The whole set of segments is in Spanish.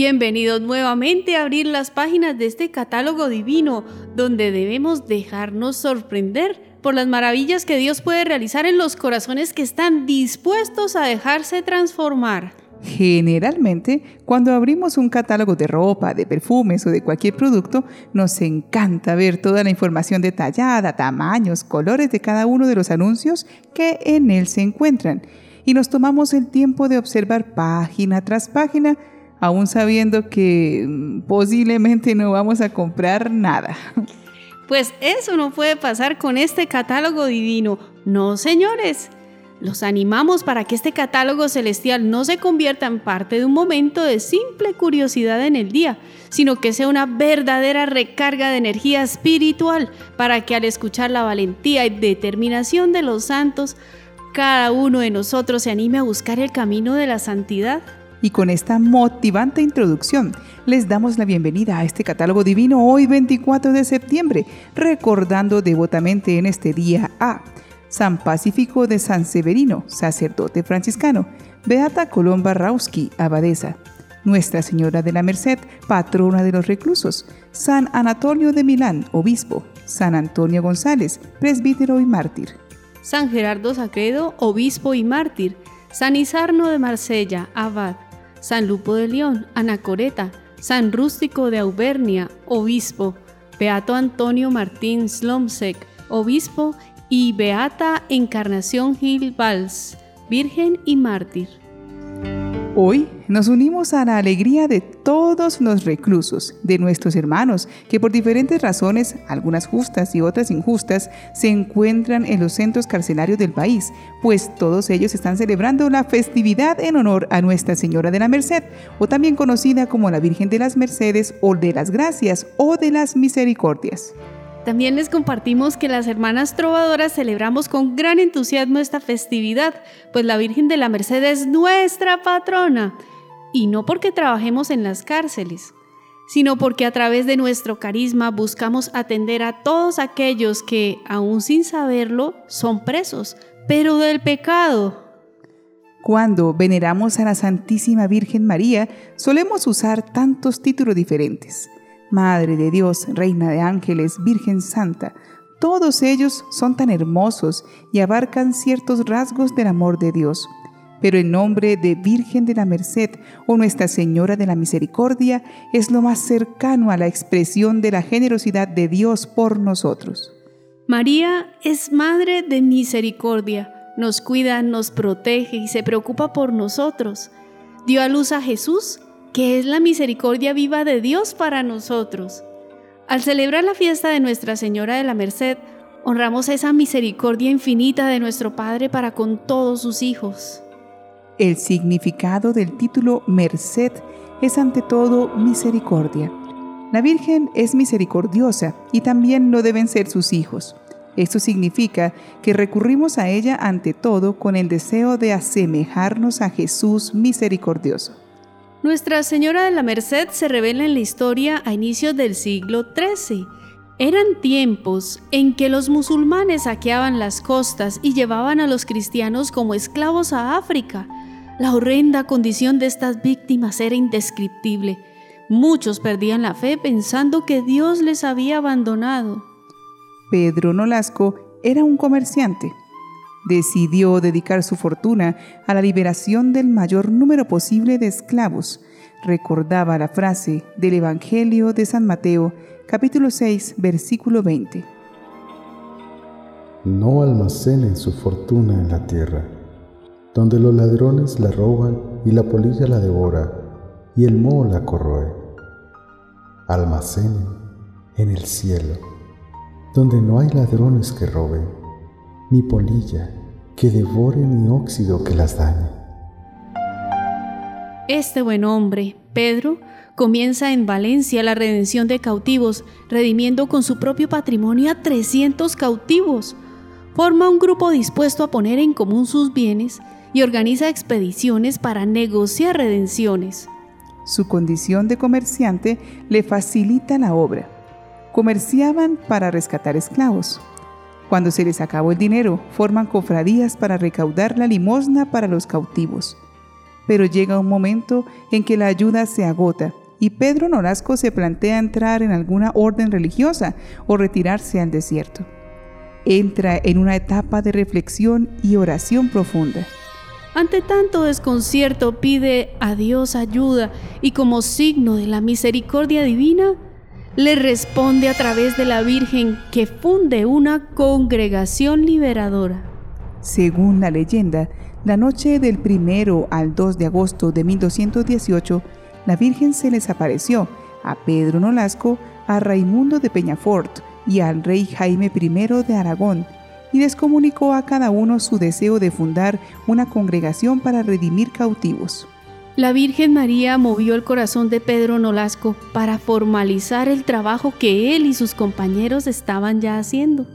Bienvenidos nuevamente a abrir las páginas de este catálogo divino, donde debemos dejarnos sorprender por las maravillas que Dios puede realizar en los corazones que están dispuestos a dejarse transformar. Generalmente, cuando abrimos un catálogo de ropa, de perfumes o de cualquier producto, nos encanta ver toda la información detallada, tamaños, colores de cada uno de los anuncios que en él se encuentran. Y nos tomamos el tiempo de observar página tras página, aún sabiendo que posiblemente no vamos a comprar nada. Pues eso no puede pasar con este catálogo divino. No, señores. Los animamos para que este catálogo celestial no se convierta en parte de un momento de simple curiosidad en el día, sino que sea una verdadera recarga de energía espiritual para que al escuchar la valentía y determinación de los santos, cada uno de nosotros se anime a buscar el camino de la santidad. Y con esta motivante introducción, les damos la bienvenida a este catálogo divino hoy 24 de septiembre, recordando devotamente en este día a San Pacífico de San Severino, sacerdote franciscano, Beata Colomba Rauski, abadesa, Nuestra Señora de la Merced, patrona de los reclusos, San Anatolio de Milán, obispo, San Antonio González, presbítero y mártir. San Gerardo Sacredo, obispo y mártir, San Isarno de Marsella, abad, San Lupo de León, anacoreta, San Rústico de Auvernia, obispo, Beato Antonio Martín Slomsek, obispo y Beata Encarnación Gil Valls, Virgen y Mártir. Hoy nos unimos a la alegría de todos los reclusos, de nuestros hermanos, que por diferentes razones, algunas justas y otras injustas, se encuentran en los centros carcelarios del país, pues todos ellos están celebrando la festividad en honor a Nuestra Señora de la Merced, o también conocida como la Virgen de las Mercedes o de las Gracias o de las Misericordias. También les compartimos que las hermanas trovadoras celebramos con gran entusiasmo esta festividad, pues la Virgen de la Merced es nuestra patrona, y no porque trabajemos en las cárceles, sino porque a través de nuestro carisma buscamos atender a todos aquellos que, aún sin saberlo, son presos, pero del pecado. Cuando veneramos a la Santísima Virgen María, solemos usar tantos títulos diferentes Madre de Dios, Reina de Ángeles, Virgen Santa, todos ellos son tan hermosos y abarcan ciertos rasgos del amor de Dios. Pero el nombre de Virgen de la Merced o Nuestra Señora de la Misericordia es lo más cercano a la expresión de la generosidad de Dios por nosotros. María es Madre de Misericordia, nos cuida, nos protege y se preocupa por nosotros. Dio a luz a Jesús que es la misericordia viva de Dios para nosotros. Al celebrar la fiesta de Nuestra Señora de la Merced, honramos esa misericordia infinita de nuestro Padre para con todos sus hijos. El significado del título Merced es ante todo misericordia. La Virgen es misericordiosa y también lo deben ser sus hijos. Esto significa que recurrimos a ella ante todo con el deseo de asemejarnos a Jesús misericordioso. Nuestra Señora de la Merced se revela en la historia a inicios del siglo XIII. Eran tiempos en que los musulmanes saqueaban las costas y llevaban a los cristianos como esclavos a África. La horrenda condición de estas víctimas era indescriptible. Muchos perdían la fe pensando que Dios les había abandonado. Pedro Nolasco era un comerciante decidió dedicar su fortuna a la liberación del mayor número posible de esclavos. Recordaba la frase del Evangelio de San Mateo, capítulo 6, versículo 20. No almacenen su fortuna en la tierra, donde los ladrones la roban y la polilla la devora y el moho la corroe. Almacenen en el cielo, donde no hay ladrones que roben, ni polilla que devore ni óxido que las dañe. Este buen hombre, Pedro, comienza en Valencia la redención de cautivos, redimiendo con su propio patrimonio a 300 cautivos. Forma un grupo dispuesto a poner en común sus bienes y organiza expediciones para negociar redenciones. Su condición de comerciante le facilita la obra. Comerciaban para rescatar esclavos, cuando se les acabó el dinero, forman cofradías para recaudar la limosna para los cautivos. pero llega un momento en que la ayuda se agota y Pedro Nolasco se plantea entrar en alguna orden religiosa o retirarse al desierto. Entra en una etapa de reflexión y oración profunda. Ante tanto desconcierto pide a Dios ayuda y como signo de la misericordia divina, le responde a través de la Virgen que funde una congregación liberadora. Según la leyenda, la noche del primero al 2 de agosto de 1218, la Virgen se les apareció a Pedro Nolasco, a Raimundo de Peñafort y al rey Jaime I de Aragón, y les comunicó a cada uno su deseo de fundar una congregación para redimir cautivos. La Virgen María movió el corazón de Pedro Nolasco para formalizar el trabajo que él y sus compañeros estaban ya haciendo.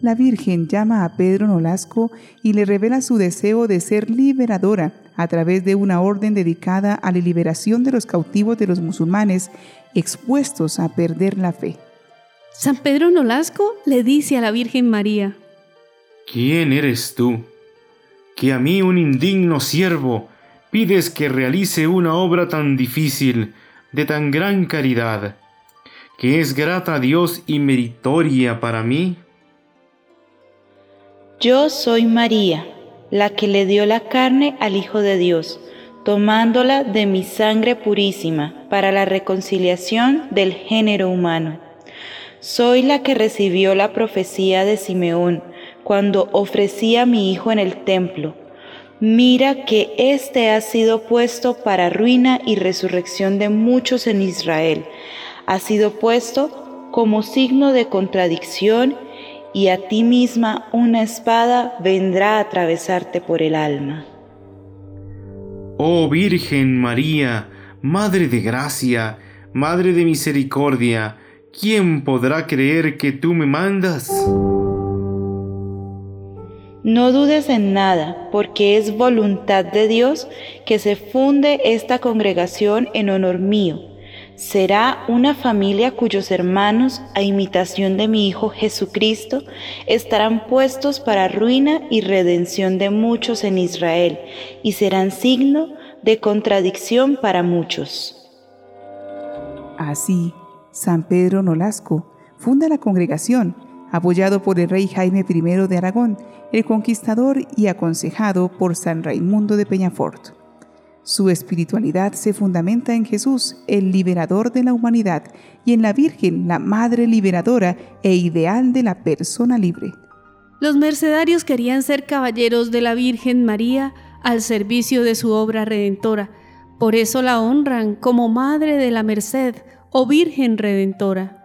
La Virgen llama a Pedro Nolasco y le revela su deseo de ser liberadora a través de una orden dedicada a la liberación de los cautivos de los musulmanes expuestos a perder la fe. San Pedro Nolasco le dice a la Virgen María, ¿Quién eres tú? Que a mí un indigno siervo pides que realice una obra tan difícil, de tan gran caridad, que es grata a Dios y meritoria para mí? Yo soy María, la que le dio la carne al Hijo de Dios, tomándola de mi sangre purísima para la reconciliación del género humano. Soy la que recibió la profecía de Simeón cuando ofrecía a mi Hijo en el templo Mira que éste ha sido puesto para ruina y resurrección de muchos en Israel. Ha sido puesto como signo de contradicción y a ti misma una espada vendrá a atravesarte por el alma. Oh Virgen María, Madre de Gracia, Madre de Misericordia, ¿quién podrá creer que tú me mandas? No dudes en nada, porque es voluntad de Dios que se funde esta congregación en honor mío. Será una familia cuyos hermanos, a imitación de mi Hijo Jesucristo, estarán puestos para ruina y redención de muchos en Israel, y serán signo de contradicción para muchos. Así, San Pedro Nolasco funda la congregación, apoyado por el rey Jaime I de Aragón, el conquistador y aconsejado por San Raimundo de Peñafort. Su espiritualidad se fundamenta en Jesús, el liberador de la humanidad, y en la Virgen, la Madre liberadora e ideal de la persona libre. Los mercedarios querían ser caballeros de la Virgen María al servicio de su obra redentora. Por eso la honran como Madre de la Merced o Virgen Redentora.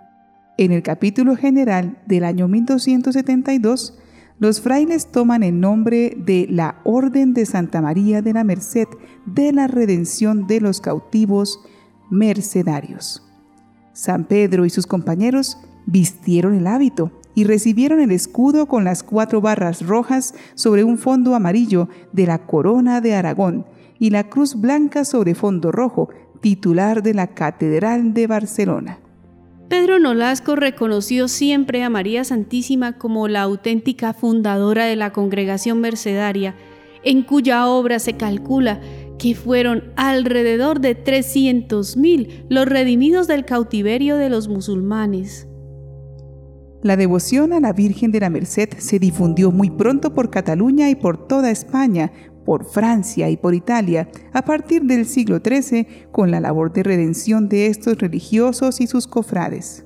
En el capítulo general del año 1272, los frailes toman el nombre de la Orden de Santa María de la Merced de la Redención de los Cautivos Mercedarios. San Pedro y sus compañeros vistieron el hábito y recibieron el escudo con las cuatro barras rojas sobre un fondo amarillo de la corona de Aragón y la cruz blanca sobre fondo rojo, titular de la Catedral de Barcelona. Pedro Nolasco reconoció siempre a María Santísima como la auténtica fundadora de la congregación mercedaria, en cuya obra se calcula que fueron alrededor de 300.000 los redimidos del cautiverio de los musulmanes. La devoción a la Virgen de la Merced se difundió muy pronto por Cataluña y por toda España, por Francia y por Italia a partir del siglo XIII con la labor de redención de estos religiosos y sus cofrades.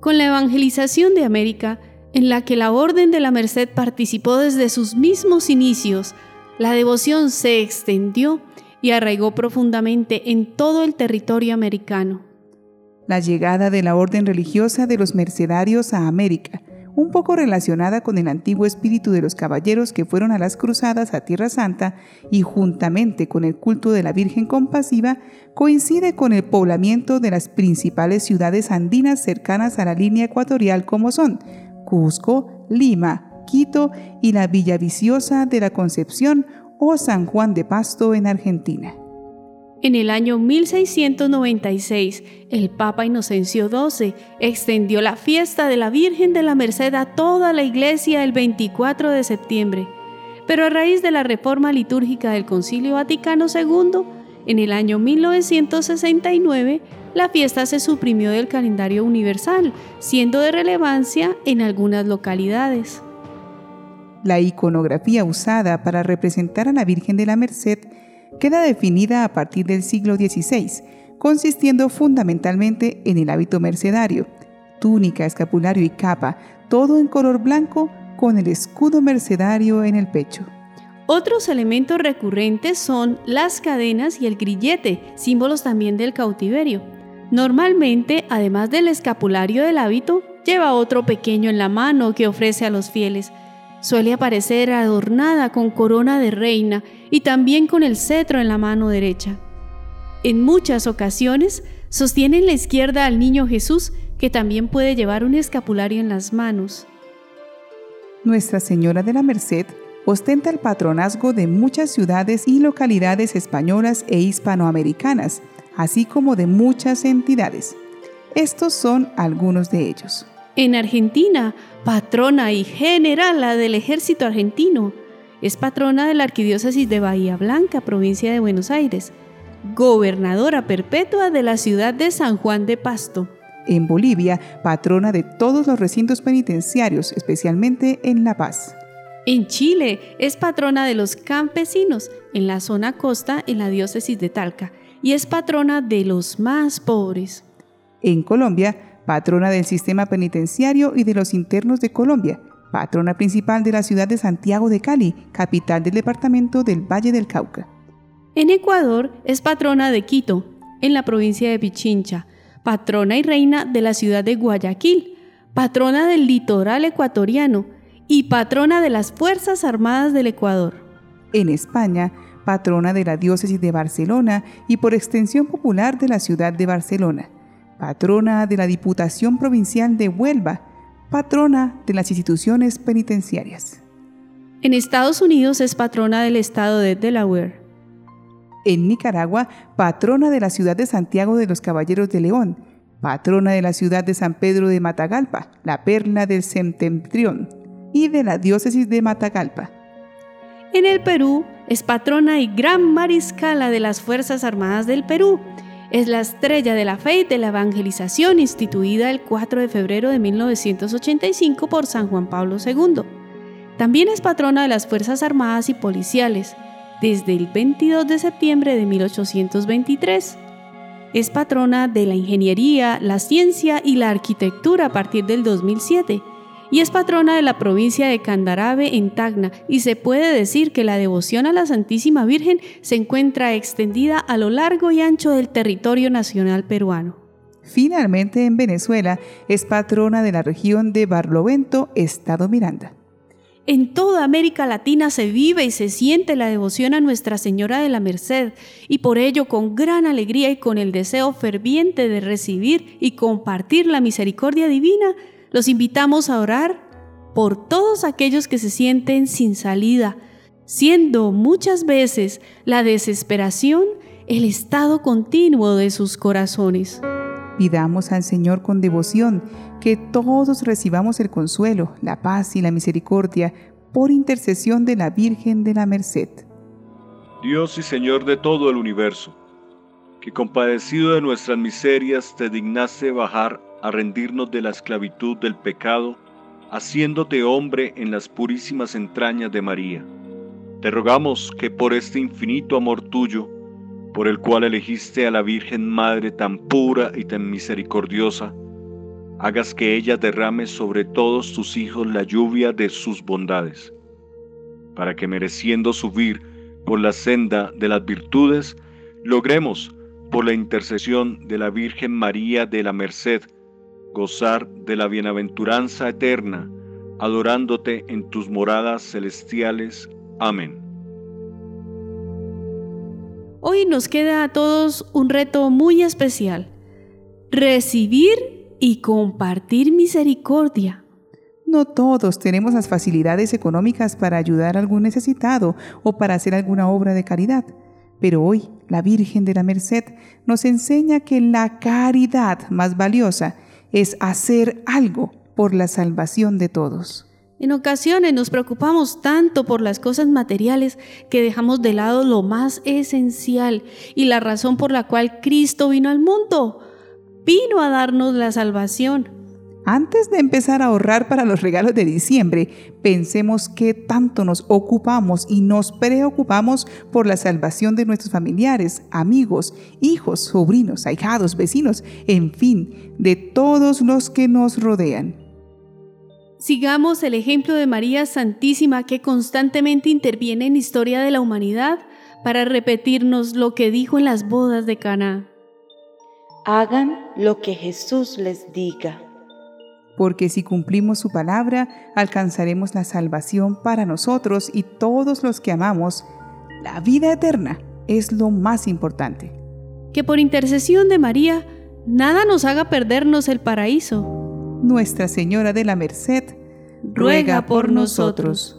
Con la evangelización de América, en la que la Orden de la Merced participó desde sus mismos inicios, la devoción se extendió y arraigó profundamente en todo el territorio americano. La llegada de la orden religiosa de los mercedarios a América un poco relacionada con el antiguo espíritu de los caballeros que fueron a las cruzadas a Tierra Santa y juntamente con el culto de la Virgen Compasiva, coincide con el poblamiento de las principales ciudades andinas cercanas a la línea ecuatorial como son Cusco, Lima, Quito y la Villa Viciosa de la Concepción o San Juan de Pasto en Argentina. En el año 1696, el Papa Inocencio XII extendió la fiesta de la Virgen de la Merced a toda la iglesia el 24 de septiembre. pero a raíz de la reforma litúrgica del Concilio Vaticano II, en el año 1969, la fiesta se suprimió del calendario universal, siendo de relevancia en algunas localidades. La iconografía usada para representar a la Virgen de la Merced queda definida a partir del siglo XVI, consistiendo fundamentalmente en el hábito mercedario, túnica, escapulario y capa, todo en color blanco con el escudo mercedario en el pecho. Otros elementos recurrentes son las cadenas y el grillete, símbolos también del cautiverio. Normalmente, además del escapulario del hábito, lleva otro pequeño en la mano que ofrece a los fieles. Suele aparecer adornada con corona de reina y también con el cetro en la mano derecha. En muchas ocasiones sostiene en la izquierda al niño Jesús, que también puede llevar un escapulario en las manos. Nuestra Señora de la Merced ostenta el patronazgo de muchas ciudades y localidades españolas e hispanoamericanas, así como de muchas entidades. Estos son algunos de ellos. En Argentina, patrona y generala del ejército argentino. Es patrona de la Arquidiócesis de Bahía Blanca, provincia de Buenos Aires. Gobernadora perpetua de la ciudad de San Juan de Pasto. En Bolivia, patrona de todos los recintos penitenciarios, especialmente en La Paz. En Chile, es patrona de los campesinos en la zona costa en la diócesis de Talca y es patrona de los más pobres. En Colombia, patrona del sistema penitenciario y de los internos de Colombia, patrona principal de la ciudad de Santiago de Cali, capital del departamento del Valle del Cauca. En Ecuador es patrona de Quito, en la provincia de Pichincha, patrona y reina de la ciudad de Guayaquil, patrona del litoral ecuatoriano y patrona de las Fuerzas Armadas del Ecuador. En España, patrona de la diócesis de Barcelona y por extensión popular de la ciudad de Barcelona, patrona de la Diputación Provincial de Huelva, patrona de las instituciones penitenciarias. En Estados Unidos es patrona del estado de Delaware. En Nicaragua, patrona de la ciudad de Santiago de los Caballeros de León, patrona de la ciudad de San Pedro de Matagalpa, la perla del septentrión, y de la diócesis de Matagalpa. En el Perú es patrona y gran mariscala de las Fuerzas Armadas del Perú. Es la estrella de la fe y de la evangelización instituida el 4 de febrero de 1985 por San Juan Pablo II. También es patrona de las Fuerzas Armadas y Policiales desde el 22 de septiembre de 1823. Es patrona de la ingeniería, la ciencia y la arquitectura a partir del 2007 y es patrona de la provincia de Candarave en Tacna y se puede decir que la devoción a la Santísima Virgen se encuentra extendida a lo largo y ancho del territorio nacional peruano. Finalmente en Venezuela es patrona de la región de Barlovento, Estado Miranda. En toda América Latina se vive y se siente la devoción a Nuestra Señora de la Merced y por ello con gran alegría y con el deseo ferviente de recibir y compartir la misericordia divina, los invitamos a orar por todos aquellos que se sienten sin salida, siendo muchas veces la desesperación el estado continuo de sus corazones. Pidamos al Señor con devoción que todos recibamos el consuelo, la paz y la misericordia por intercesión de la Virgen de la Merced. Dios y Señor de todo el universo, que compadecido de nuestras miserias te dignaste bajar a rendirnos de la esclavitud del pecado, haciéndote hombre en las purísimas entrañas de María. Te rogamos que por este infinito amor tuyo, por el cual elegiste a la Virgen Madre tan pura y tan misericordiosa, hagas que ella derrame sobre todos tus hijos la lluvia de sus bondades, para que mereciendo subir por la senda de las virtudes, logremos, por la intercesión de la Virgen María de la Merced, gozar de la bienaventuranza eterna, adorándote en tus moradas celestiales. Amén. Hoy nos queda a todos un reto muy especial, recibir y compartir misericordia. No todos tenemos las facilidades económicas para ayudar a algún necesitado o para hacer alguna obra de caridad. Pero hoy la Virgen de la Merced nos enseña que la caridad más valiosa es hacer algo por la salvación de todos. En ocasiones nos preocupamos tanto por las cosas materiales que dejamos de lado lo más esencial y la razón por la cual Cristo vino al mundo. Vino a darnos la salvación. Antes de empezar a ahorrar para los regalos de diciembre, pensemos qué tanto nos ocupamos y nos preocupamos por la salvación de nuestros familiares, amigos, hijos, sobrinos, ahijados, vecinos, en fin, de todos los que nos rodean. Sigamos el ejemplo de María Santísima que constantemente interviene en la historia de la humanidad para repetirnos lo que dijo en las bodas de Cana. Hagan lo que Jesús les diga. Porque si cumplimos su palabra, alcanzaremos la salvación para nosotros y todos los que amamos. La vida eterna es lo más importante. Que por intercesión de María, nada nos haga perdernos el paraíso nuestra Señora de la Merced, ruega por nosotros.